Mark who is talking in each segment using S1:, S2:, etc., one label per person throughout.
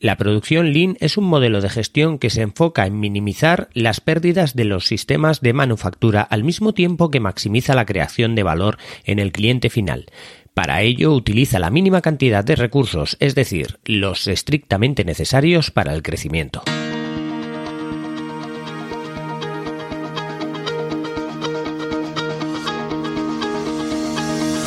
S1: La producción Lean es un modelo de gestión que se enfoca en minimizar las pérdidas de los sistemas de manufactura al mismo tiempo que maximiza la creación de valor en el cliente final. Para ello utiliza la mínima cantidad de recursos, es decir, los estrictamente necesarios para el crecimiento.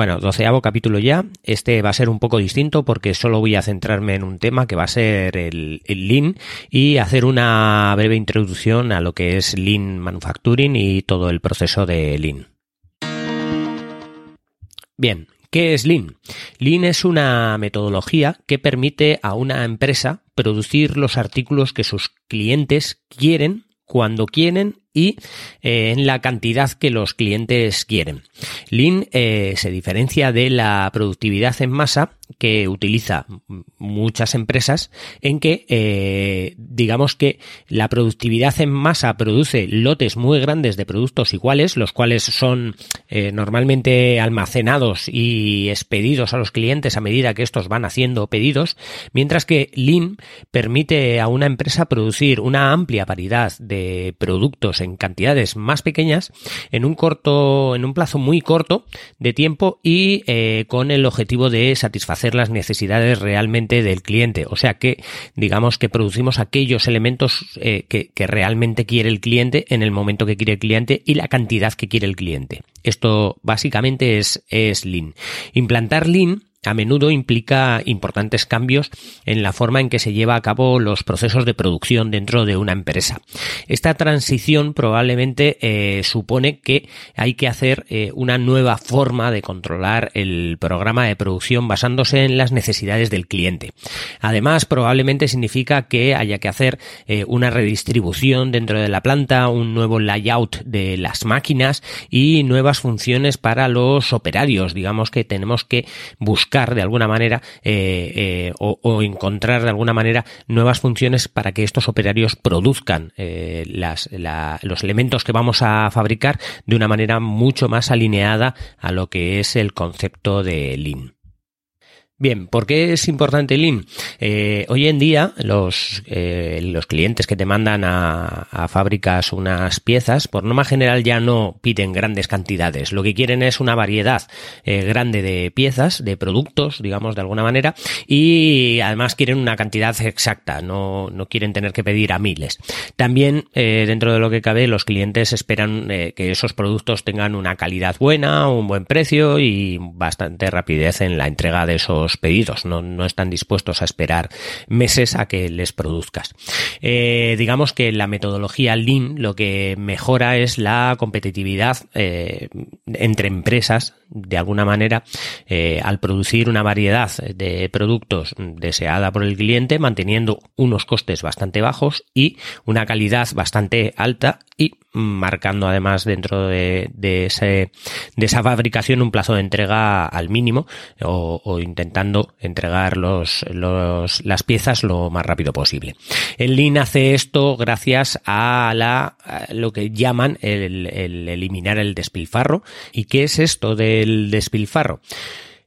S1: Bueno, doceavo capítulo ya. Este va a ser un poco distinto porque solo voy a centrarme en un tema que va a ser el, Lean y hacer una breve introducción a lo que es Lean Manufacturing y todo el proceso de Lean. Bien, ¿Qué es Lean? Lean es una metodología que permite a una empresa producir los artículos que sus clientes quieren, cuando quieren y eh, en la cantidad que los clientes quieren. Lean eh, se diferencia de la productividad en masa que utiliza muchas empresas en que eh, digamos que la productividad en masa produce lotes muy grandes de productos iguales, los cuales son normalmente almacenados y expedidos a los clientes a medida que estos van haciendo pedidos, mientras que Lean permite a una empresa producir una amplia variedad de productos en cantidades más pequeñas en un corto, en un plazo muy corto de tiempo y eh, con el objetivo de satisfacer las necesidades realmente del cliente. O sea que digamos que producimos aquellos elementos eh, que, que realmente quiere el cliente en el momento que quiere el cliente y la cantidad que quiere el cliente. Esto básicamente es, es Lean. Implantar Lean a menudo implica importantes cambios en la forma en que se lleva a cabo los procesos de producción dentro de una empresa. Esta transición probablemente eh, supone que hay que hacer eh, una nueva forma de controlar el programa de producción basándose en las necesidades del cliente. Además, probablemente significa que haya que hacer eh, una redistribución dentro de la planta, un nuevo layout de las máquinas y nuevas funciones para los operarios. Digamos que tenemos que buscar de alguna manera eh, eh, o, encontrar de alguna manera nuevas funciones para que estos operarios produzcan eh, los elementos que vamos a fabricar de una manera mucho más alineada a lo que es el concepto de Lean. Bien, ¿por qué es importante Lean? Eh, hoy en día los, eh, los clientes que te mandan a, fábricas unas piezas, por norma general ya no piden grandes cantidades. Lo que quieren es una variedad eh, grande de piezas, de productos, digamos de alguna manera, y además quieren una cantidad exacta, no, no quieren tener que pedir a miles. También eh, dentro de lo que cabe los clientes esperan que esos productos tengan una calidad buena, un buen precio y bastante rapidez en la entrega de esos pedidos, no, no están dispuestos a esperar meses a que les produzcas. Eh, digamos que la metodología Lean lo que mejora es la competitividad eh, entre empresas, de alguna manera, eh, al producir una variedad de productos deseada por el cliente, manteniendo unos costes bastante bajos y una calidad bastante alta y marcando además dentro de, de, ese, de esa fabricación un plazo de entrega al mínimo o, o intentando entregar los, los, las piezas lo más rápido posible. El Lean hace esto gracias a la a lo que llaman el, el eliminar el despilfarro. ¿Y qué es esto del despilfarro?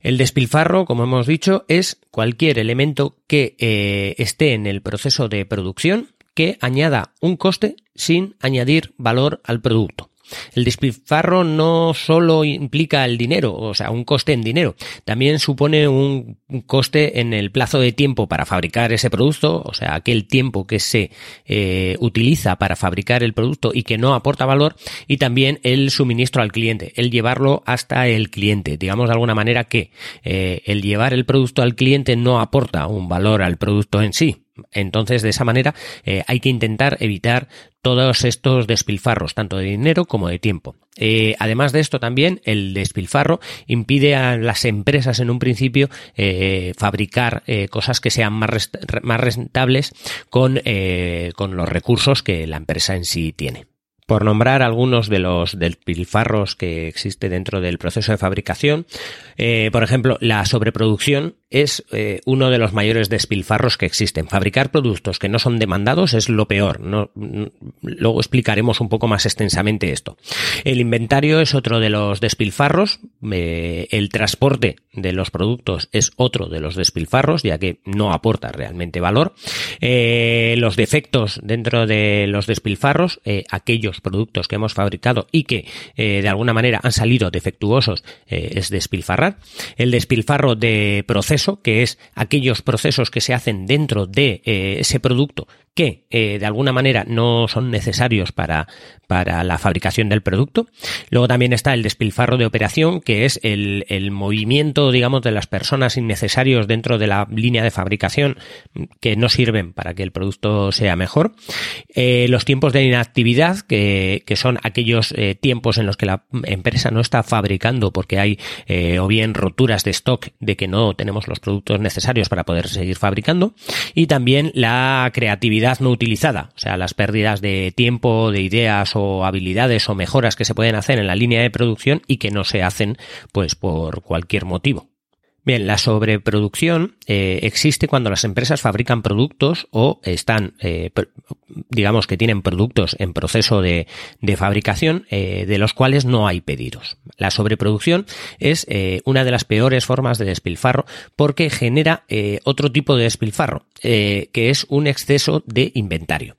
S1: El despilfarro, como hemos dicho, es cualquier elemento que eh, esté en el proceso de producción que añada un coste sin añadir valor al producto. El despilfarro no solo implica el dinero, o sea, un coste en dinero, también supone un coste en el plazo de tiempo para fabricar ese producto, o sea, aquel tiempo que se eh, utiliza para fabricar el producto y que no aporta valor, y también el suministro al cliente, el llevarlo hasta el cliente. Digamos de alguna manera que eh, el llevar el producto al cliente no aporta un valor al producto en sí, Entonces, de esa manera, eh, hay que intentar evitar todos estos despilfarros, tanto de dinero como de tiempo. Eh, además de esto, también el despilfarro impide a las empresas en un principio eh, fabricar cosas que sean más, más rentables con, con los recursos que la empresa en sí tiene. Por nombrar algunos de los despilfarros que existe dentro del proceso de fabricación, por ejemplo, la sobreproducción es eh, uno de los mayores despilfarros que existen. Fabricar productos que no son demandados es lo peor. No, luego explicaremos un poco más extensamente esto. El inventario es otro de los despilfarros. Eh, el transporte de los productos es otro de los despilfarros, ya que no aporta realmente valor. Eh, los defectos dentro de los despilfarros, aquellos productos que hemos fabricado y que de alguna manera han salido defectuosos, es despilfarrar. El despilfarro de proceso que es aquellos procesos que se hacen dentro de eh, ese producto que eh, de alguna manera no son necesarios para, para la fabricación del producto. Luego también está el despilfarro de operación, que es el, el movimiento, digamos, de las personas innecesarios dentro de la línea de fabricación que no sirven para que el producto sea mejor. Eh, los tiempos de inactividad, que, que son aquellos tiempos en los que la empresa no está fabricando porque hay o bien roturas de stock de que no tenemos los productos necesarios para poder seguir fabricando. Y también la creatividad no utilizada, o sea, las pérdidas de tiempo, de ideas o habilidades o mejoras que se pueden hacer en la línea de producción y que no se hacen pues por cualquier motivo. Bien, la sobreproducción eh, existe cuando las empresas fabrican productos o están, eh, digamos que tienen productos en proceso de, fabricación eh, de los cuales no hay pedidos. La sobreproducción es una de las peores formas de despilfarro porque genera otro tipo de despilfarro, que es un exceso de inventario.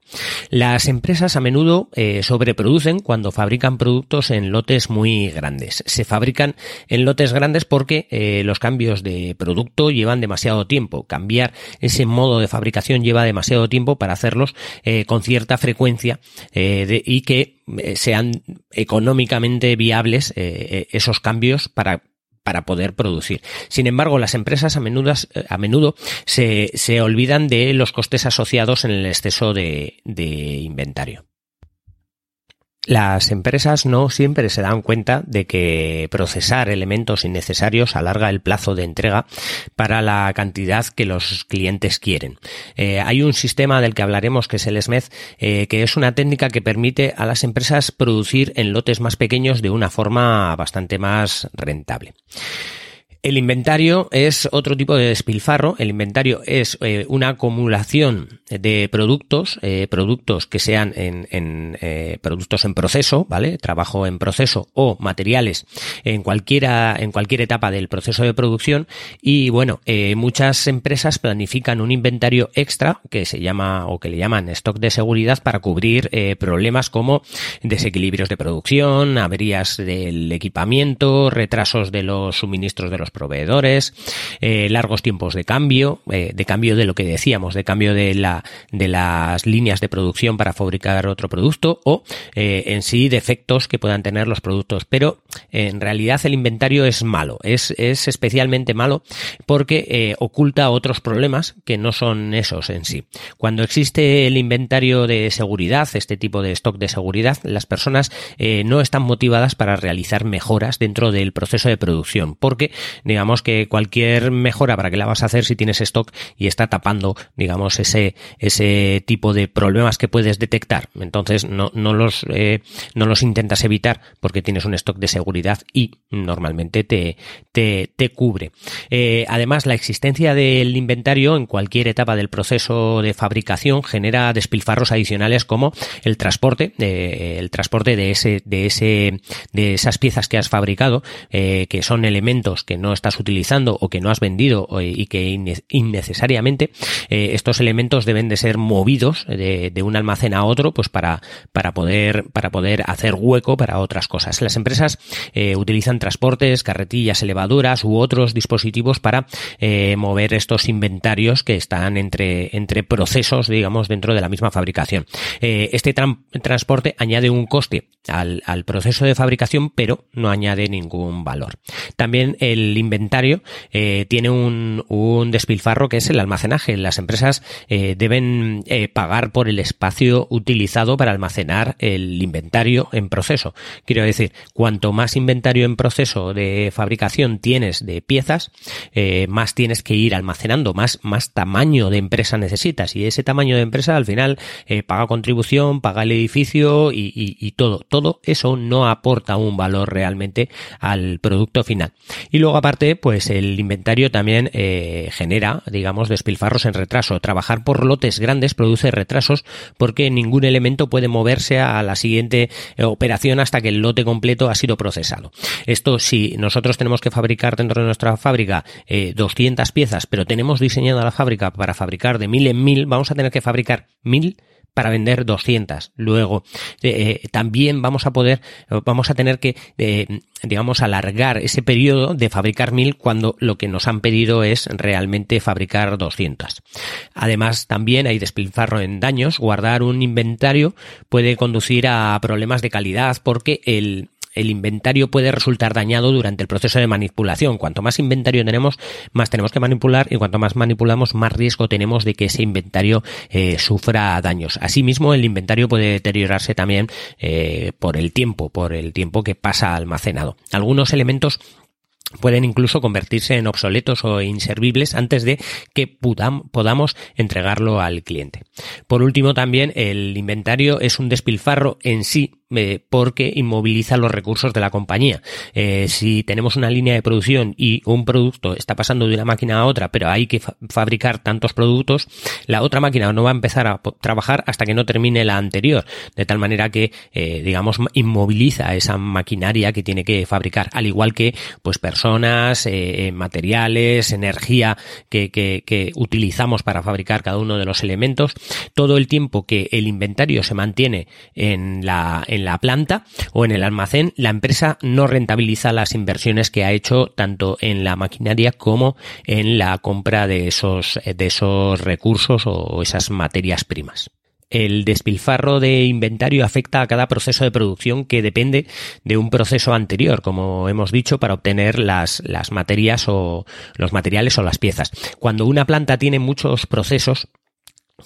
S1: Las empresas a menudo sobreproducen cuando fabrican productos en lotes muy grandes. Se fabrican en lotes grandes porque los cambios de producto llevan demasiado tiempo. Cambiar ese modo de fabricación lleva demasiado tiempo para hacerlos eh, con cierta frecuencia eh, y que eh, sean económicamente viables esos cambios para para poder producir. Sin embargo, las empresas a menudo, a menudo se, se olvidan de los costes asociados en el exceso de inventario. Las empresas no siempre se dan cuenta de que procesar elementos innecesarios alarga el plazo de entrega para la cantidad que los clientes quieren. Eh, hay un sistema del que hablaremos que es el SMED, eh, que es una técnica que permite a las empresas producir en lotes más pequeños de una forma bastante más rentable. El inventario es otro tipo de despilfarro. El inventario es eh, una acumulación de productos, eh, productos que sean en, en eh, productos en proceso, ¿vale? Trabajo en proceso o materiales en cualquiera, en cualquier etapa del proceso de producción. Y bueno, muchas empresas planifican un inventario extra que se llama o que le llaman stock de seguridad para cubrir problemas como desequilibrios de producción, averías del equipamiento, retrasos de los suministros de los proveedores, eh, largos tiempos de cambio, eh, de cambio de lo que decíamos, de cambio de la de las líneas de producción para fabricar otro producto o eh, en sí defectos que puedan tener los productos. Pero en realidad el inventario es malo, es, es especialmente malo porque oculta otros problemas que no son esos en sí. Cuando existe el inventario de seguridad, este tipo de stock de seguridad, las personas no están motivadas para realizar mejoras dentro del proceso de producción porque digamos que cualquier mejora para que la vas a hacer si tienes stock y está tapando, digamos, ese, ese tipo de problemas que puedes detectar. Entonces no, no los, eh, no los intentas evitar porque tienes un stock de seguridad y normalmente te, te, te cubre. Eh, además, la existencia del inventario en cualquier etapa del proceso de fabricación genera despilfarros adicionales como el transporte, eh, el transporte de ese, de ese, de esas piezas que has fabricado, que son elementos que no estás utilizando o que no has vendido y que innecesariamente eh, estos elementos deben de ser movidos de, un almacén a otro pues para, para poder para poder hacer hueco para otras cosas. Las empresas eh, utilizan transportes, carretillas elevadoras u otros dispositivos para eh, mover estos inventarios que están entre, entre procesos, digamos, dentro de la misma fabricación. este transporte añade un coste al, al proceso de fabricación, pero no añade ningún valor. También el inventario eh, tiene un, despilfarro que es el almacenaje. Las empresas eh, deben eh, pagar por el espacio utilizado para almacenar el inventario en proceso. Quiero decir, cuanto más inventario en proceso de fabricación tienes de piezas, más tienes que ir almacenando, más, tamaño de empresa necesitas. Y ese tamaño de empresa al final paga contribución, paga el edificio y, y, y todo. Todo eso no aporta un valor realmente al producto final. Y luego aparte, pues el inventario también eh, genera, digamos, despilfarros en retraso. Trabajar por lotes grandes produce retrasos porque ningún elemento puede moverse a la siguiente eh, operación hasta que el lote completo ha sido procesado. Esto si nosotros tenemos que fabricar dentro de nuestra fábrica eh, 200 piezas, pero tenemos diseñada la fábrica para fabricar de mil en mil, vamos a tener que fabricar mil para vender 200. Luego, eh, también vamos a poder, vamos a tener que, eh, digamos, alargar ese periodo de fabricar 1000 cuando lo que nos han pedido es realmente fabricar 200. Además, también hay despilfarro en daños. Guardar un inventario puede conducir a problemas de calidad porque el, el inventario puede resultar dañado durante el proceso de manipulación. Cuanto más inventario tenemos, más tenemos que manipular y cuanto más manipulamos, más riesgo tenemos de que ese inventario eh, sufra daños. Asimismo, el inventario puede deteriorarse también eh, por el tiempo, por el tiempo que pasa almacenado. Algunos elementos pueden incluso convertirse en obsoletos o inservibles antes de que podamos entregarlo al cliente. Por último, también el inventario es un despilfarro en sí eh, porque inmoviliza los recursos de la compañía. Eh, si tenemos una línea de producción y un producto está pasando de una máquina a otra, pero hay que fa fabricar tantos productos, la otra máquina no va a empezar a trabajar hasta que no termine la anterior, de tal manera que, eh, digamos, inmoviliza esa maquinaria que tiene que fabricar, al igual que, pues, personas, materiales, energía que, utilizamos para fabricar cada uno de los elementos, todo el tiempo que el inventario se mantiene en la, la planta o en el almacén, la empresa no rentabiliza las inversiones que ha hecho tanto en la maquinaria como en la compra de esos, de esos recursos o esas materias primas el despilfarro de inventario afecta a cada proceso de producción que depende de un proceso anterior, como hemos dicho, para obtener las, las materias o los materiales o las piezas. Cuando una planta tiene muchos procesos,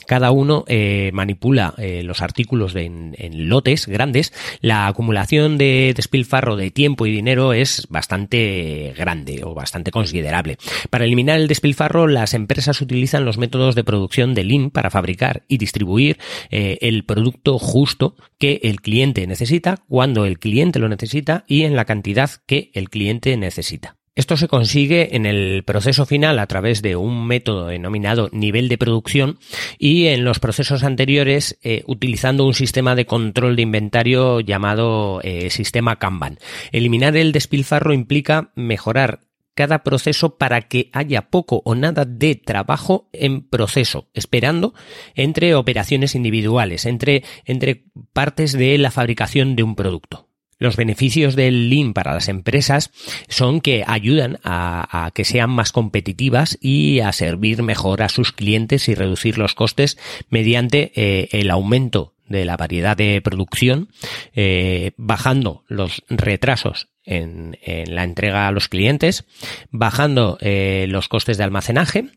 S1: cada uno eh, manipula eh, los artículos en, lotes grandes, la acumulación de despilfarro de tiempo y dinero es bastante grande o bastante considerable. Para eliminar el despilfarro, las empresas utilizan los métodos de producción de Lean para fabricar y distribuir eh, el producto justo que el cliente necesita, cuando el cliente lo necesita y en la cantidad que el cliente necesita. Esto se consigue en el proceso final a través de un método denominado nivel de producción y en los procesos anteriores eh, utilizando un sistema de control de inventario llamado eh, sistema Kanban. Eliminar el despilfarro implica mejorar cada proceso para que haya poco o nada de trabajo en proceso, esperando entre operaciones individuales, entre, entre partes de la fabricación de un producto. Los beneficios del Lean para las empresas son que ayudan a, que sean más competitivas y a servir mejor a sus clientes y reducir los costes mediante eh, el aumento de la variedad de producción, eh, bajando los retrasos en, la entrega a los clientes, bajando eh, los costes de almacenaje,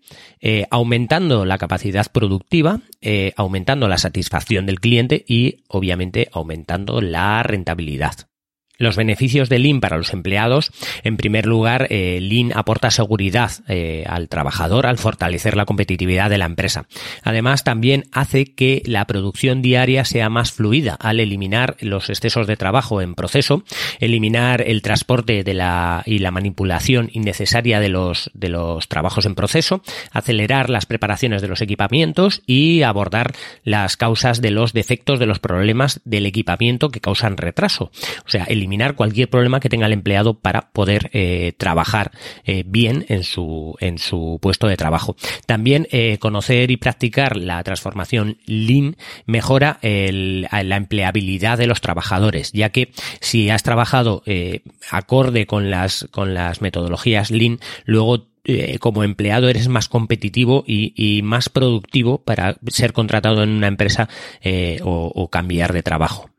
S1: aumentando la capacidad productiva, aumentando la satisfacción del cliente y obviamente aumentando la rentabilidad. Los beneficios de Lean para los empleados, en primer lugar, eh, Lean aporta seguridad eh, al trabajador al fortalecer la competitividad de la empresa. Además, también hace que la producción diaria sea más fluida al eliminar los excesos de trabajo en proceso, eliminar el transporte de la, y la manipulación innecesaria de los, de los trabajos en proceso, acelerar las preparaciones de los equipamientos y abordar las causas de los defectos de los problemas del equipamiento que causan retraso. O sea, eliminar eliminar cualquier problema que tenga el empleado para poder eh, trabajar eh, bien en su, en su puesto de trabajo. También eh, conocer y practicar la transformación Lean mejora la empleabilidad de los trabajadores, ya que si has trabajado acorde con las, con las metodologías Lean, luego como empleado eres más competitivo y, más productivo para ser contratado en una empresa o cambiar de trabajo.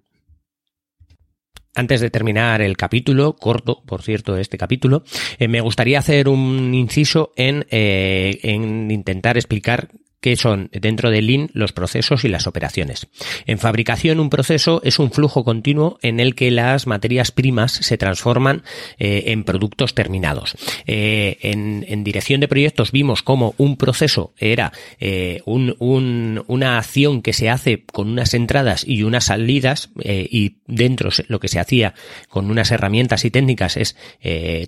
S1: Antes de terminar el capítulo, corto, por cierto, este capítulo, eh, me gustaría hacer un inciso en, eh, en intentar explicar que son dentro de Lean los procesos y las operaciones. En fabricación, un proceso es un flujo continuo en el que las materias primas se transforman eh, en productos terminados. Eh, en, dirección de proyectos vimos cómo un proceso era eh, una acción que se hace con unas entradas y unas salidas y dentro lo que se hacía con unas herramientas y técnicas es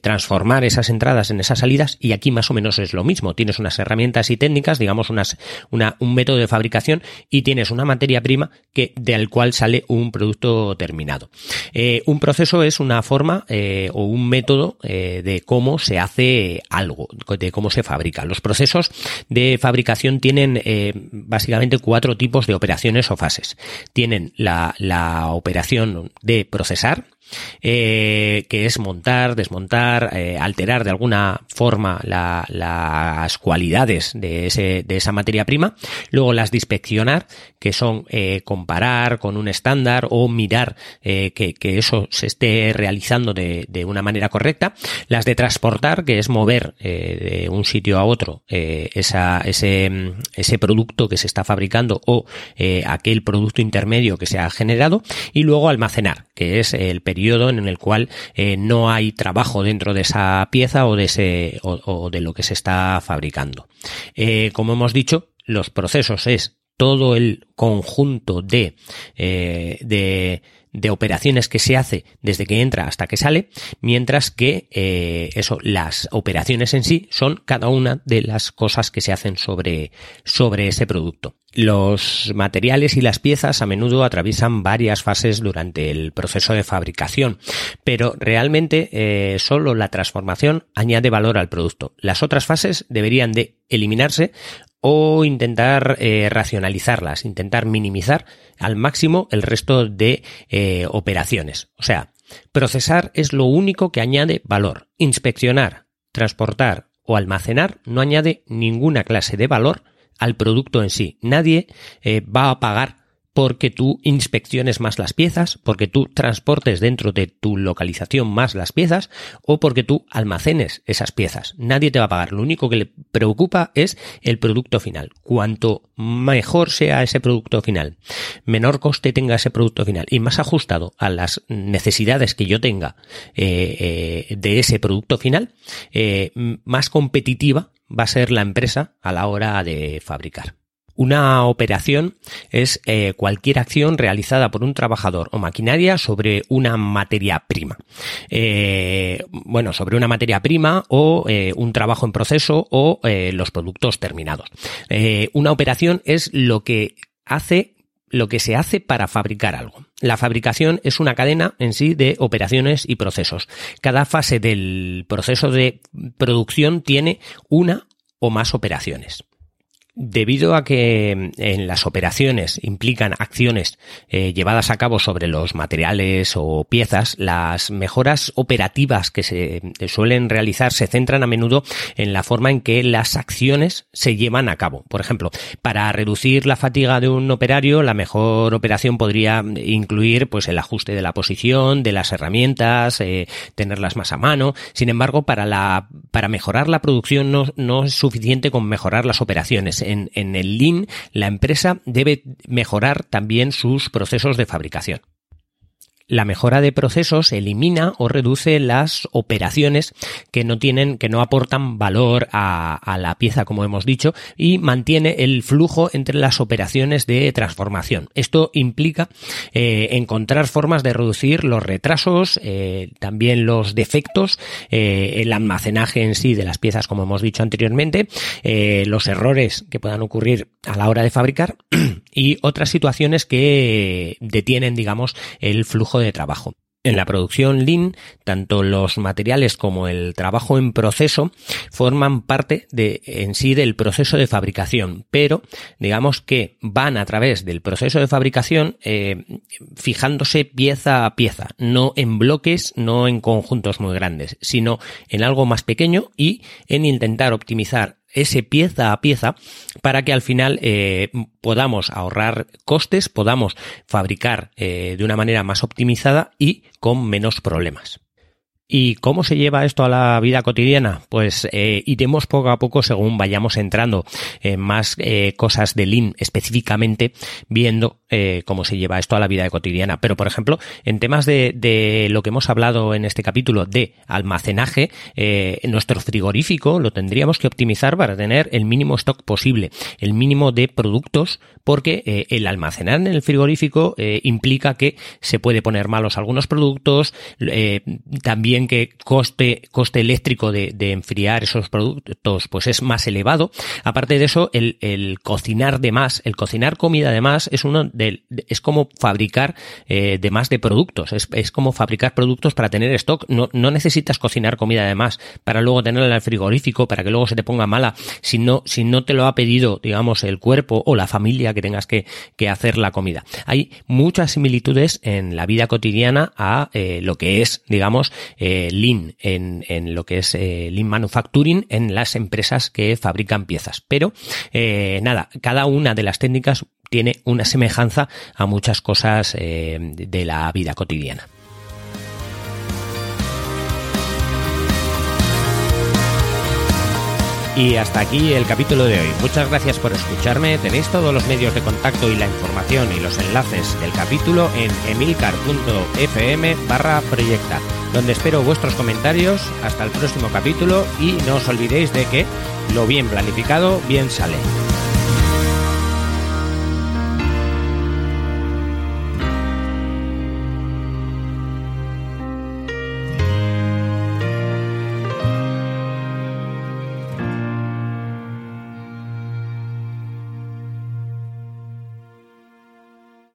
S1: transformar esas entradas en esas salidas y aquí más o menos es lo mismo. Tienes unas herramientas y técnicas, digamos unas un método de fabricación y tienes una materia prima que, del cual sale un producto terminado. Eh, un proceso es una forma eh, o un método eh, de cómo se hace algo, de cómo se fabrica. Los procesos de fabricación tienen básicamente cuatro tipos de operaciones o fases. Tienen la, la operación de procesar, eh, que es montar, desmontar, eh, alterar de alguna forma las cualidades de, ese, de esa materia prima, luego las de inspeccionar, que son eh, comparar con un estándar o mirar que, eso se esté realizando de, de, una manera correcta, las de transportar, que es mover de un sitio a otro esa, ese, ese producto que se está fabricando o aquel producto intermedio que se ha generado, y luego almacenar, que es el periodo en el cual eh, no hay trabajo dentro de esa pieza o de ese o, de lo que se está fabricando. Eh, como hemos dicho, los procesos es todo el conjunto de, eh, de de operaciones que se hace desde que entra hasta que sale, mientras que eh, eso, las operaciones en sí son cada una de las cosas que se hacen sobre, sobre ese producto. Los materiales y las piezas a menudo atraviesan varias fases durante el proceso de fabricación, pero realmente eh, solo la transformación añade valor al producto. Las otras fases deberían de eliminarse o intentar eh, racionalizarlas, intentar minimizar al máximo el resto de eh, operaciones. O sea, procesar es lo único que añade valor. Inspeccionar, transportar o almacenar no añade ninguna clase de valor al producto en sí. Nadie eh, va a pagar porque tú inspecciones más las piezas, porque tú transportes dentro de tu localización más las piezas o porque tú almacenes esas piezas. Nadie te va a pagar. Lo único que le preocupa es el producto final. Cuanto mejor sea ese producto final, menor coste tenga ese producto final y más ajustado a las necesidades que yo tenga eh, eh, de ese producto final, eh, más competitiva va a ser la empresa a la hora de fabricar. Una operación es eh, cualquier acción realizada por un trabajador o maquinaria sobre una materia prima. Eh, bueno, sobre una materia prima o eh, un trabajo en proceso o los productos terminados. una operación es lo que hace lo que se hace para fabricar algo. La fabricación es una cadena en sí de operaciones y procesos. Cada fase del proceso de producción tiene una o más operaciones. Debido a que mm, en las operaciones implican acciones eh, llevadas a cabo sobre los materiales o piezas, las mejoras operativas que se eh, suelen realizar se centran a menudo en la forma en que las acciones se llevan a cabo. Por ejemplo, para reducir la fatiga de un operario, la mejor operación podría incluir pues el ajuste de la posición, de las herramientas, eh, tenerlas más a mano. Sin embargo, para la para mejorar la producción no, no es suficiente con mejorar las operaciones en, el Lean, la empresa debe mejorar también sus procesos de fabricación. La mejora de procesos elimina o reduce las operaciones que no tienen, que no aportan valor a, la pieza, como hemos dicho, y mantiene el flujo entre las operaciones de transformación. Esto implica eh, encontrar formas de reducir los retrasos, eh, también los defectos, eh, el almacenaje en sí de las piezas, como hemos dicho anteriormente, los errores que puedan ocurrir a la hora de fabricar y otras situaciones que detienen, digamos, el flujo de trabajo. En la producción Lean, tanto los materiales como el trabajo en proceso forman parte de, en sí del proceso de fabricación, pero digamos que van a través del proceso de fabricación eh, fijándose pieza a pieza, no en bloques, no en conjuntos muy grandes, sino en algo más pequeño y en intentar optimizar ese pieza a pieza para que al final eh, podamos ahorrar costes, podamos fabricar eh, de una manera más optimizada y con menos problemas. ¿Y cómo se lleva esto a la vida cotidiana? Pues eh, iremos poco a poco según vayamos entrando en más eh, cosas de Lean específicamente, viendo eh, cómo se lleva esto a la vida cotidiana. Pero, por ejemplo, en temas de, de lo que hemos hablado en este capítulo de almacenaje, nuestro frigorífico lo tendríamos que optimizar para tener el mínimo stock posible, el mínimo de productos, porque el almacenar en el frigorífico implica que se puede poner malos algunos productos, también que coste, coste eléctrico de, enfriar esos productos pues es más elevado. Aparte de eso, el, cocinar de más, el cocinar comida de más es uno de, es como fabricar eh, de más de productos, es, como fabricar productos para tener stock. No, no necesitas cocinar comida de más para luego tenerla en el frigorífico, para que luego se te ponga mala, si no, si no te lo ha pedido, digamos, el cuerpo o la familia que tengas que, que hacer la comida. Hay muchas similitudes en la vida cotidiana a eh, lo que es, digamos, Lean en, en, lo que es eh, Lean Manufacturing en las empresas que fabrican piezas. Pero eh, nada, cada una de las técnicas tiene una semejanza a muchas cosas eh, de la vida cotidiana. Y hasta aquí el capítulo de hoy. Muchas gracias por escucharme. Tenéis todos los medios de contacto y la información y los enlaces del capítulo en emilcar.fm barra proyecta, donde espero vuestros comentarios. Hasta el próximo capítulo y no os olvidéis de que lo bien planificado bien sale.